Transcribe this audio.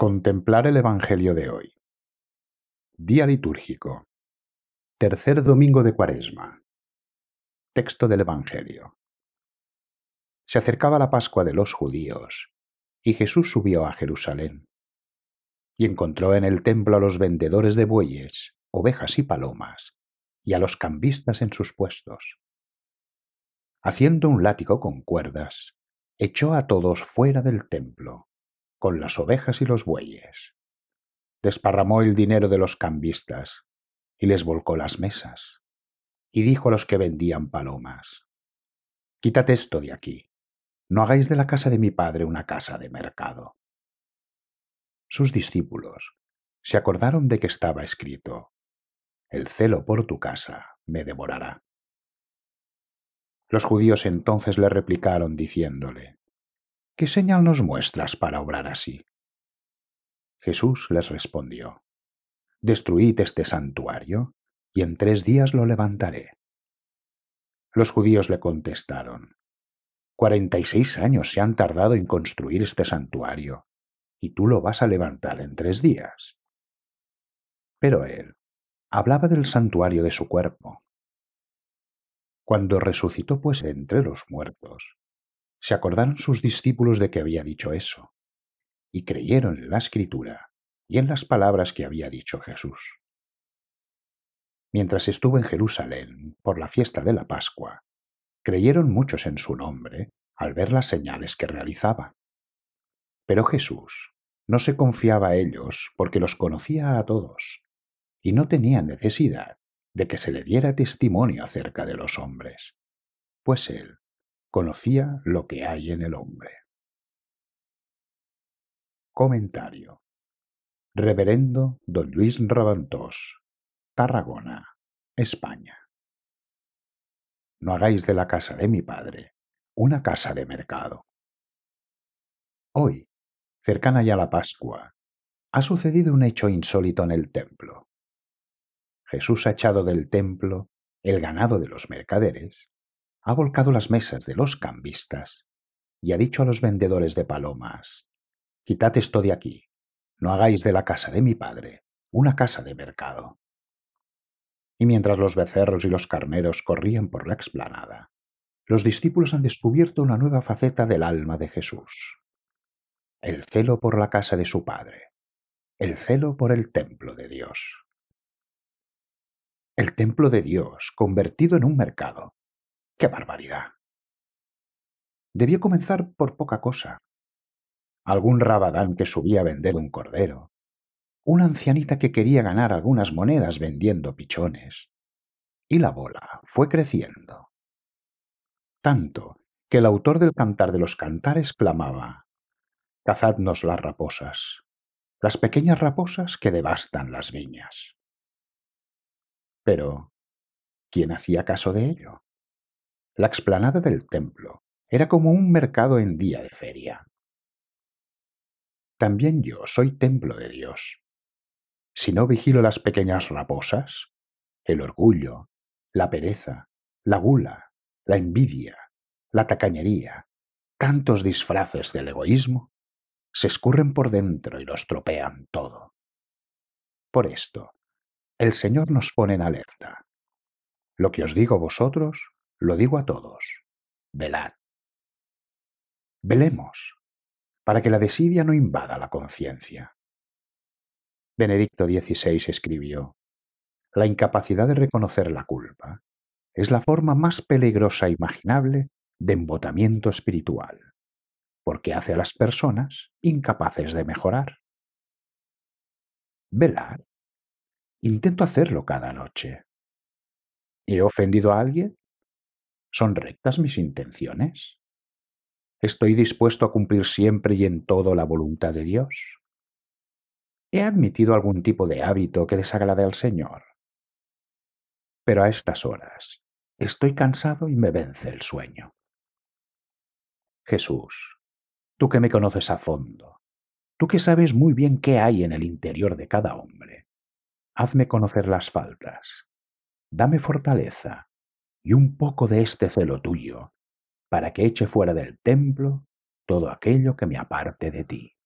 Contemplar el Evangelio de hoy. Día litúrgico. Tercer domingo de Cuaresma. Texto del Evangelio. Se acercaba la Pascua de los judíos, y Jesús subió a Jerusalén, y encontró en el templo a los vendedores de bueyes, ovejas y palomas, y a los cambistas en sus puestos. Haciendo un látigo con cuerdas, echó a todos fuera del templo con las ovejas y los bueyes. Desparramó el dinero de los cambistas y les volcó las mesas. Y dijo a los que vendían palomas, Quítate esto de aquí, no hagáis de la casa de mi padre una casa de mercado. Sus discípulos se acordaron de que estaba escrito, El celo por tu casa me devorará. Los judíos entonces le replicaron diciéndole, ¿Qué señal nos muestras para obrar así? Jesús les respondió, Destruid este santuario, y en tres días lo levantaré. Los judíos le contestaron, Cuarenta y seis años se han tardado en construir este santuario, y tú lo vas a levantar en tres días. Pero él hablaba del santuario de su cuerpo. Cuando resucitó pues entre los muertos, se acordaron sus discípulos de que había dicho eso, y creyeron en la escritura y en las palabras que había dicho Jesús. Mientras estuvo en Jerusalén por la fiesta de la Pascua, creyeron muchos en su nombre al ver las señales que realizaba. Pero Jesús no se confiaba a ellos porque los conocía a todos y no tenía necesidad de que se le diera testimonio acerca de los hombres, pues él conocía lo que hay en el hombre. Comentario. Reverendo don Luis Rabantós, Tarragona, España. No hagáis de la casa de mi padre una casa de mercado. Hoy, cercana ya la Pascua, ha sucedido un hecho insólito en el templo. Jesús ha echado del templo el ganado de los mercaderes ha volcado las mesas de los cambistas y ha dicho a los vendedores de palomas, Quitad esto de aquí, no hagáis de la casa de mi padre una casa de mercado. Y mientras los becerros y los carneros corrían por la explanada, los discípulos han descubierto una nueva faceta del alma de Jesús. El celo por la casa de su Padre, el celo por el templo de Dios. El templo de Dios convertido en un mercado, ¡Qué barbaridad! Debió comenzar por poca cosa. Algún rabadán que subía a vender un cordero, una ancianita que quería ganar algunas monedas vendiendo pichones, y la bola fue creciendo. Tanto que el autor del Cantar de los Cantares clamaba, Cazadnos las raposas, las pequeñas raposas que devastan las viñas. Pero, ¿quién hacía caso de ello? La explanada del templo era como un mercado en día de feria. También yo soy templo de Dios. Si no vigilo las pequeñas raposas, el orgullo, la pereza, la gula, la envidia, la tacañería, tantos disfraces del egoísmo, se escurren por dentro y los tropean todo. Por esto, el Señor nos pone en alerta. Lo que os digo vosotros, lo digo a todos, velad. Velemos, para que la desidia no invada la conciencia. Benedicto XVI escribió, La incapacidad de reconocer la culpa es la forma más peligrosa imaginable de embotamiento espiritual, porque hace a las personas incapaces de mejorar. Velar. Intento hacerlo cada noche. ¿He ofendido a alguien? ¿Son rectas mis intenciones? ¿Estoy dispuesto a cumplir siempre y en todo la voluntad de Dios? ¿He admitido algún tipo de hábito que desagrade al Señor? Pero a estas horas estoy cansado y me vence el sueño. Jesús, tú que me conoces a fondo, tú que sabes muy bien qué hay en el interior de cada hombre, hazme conocer las faltas, dame fortaleza, y un poco de este celo tuyo, para que eche fuera del templo todo aquello que me aparte de ti.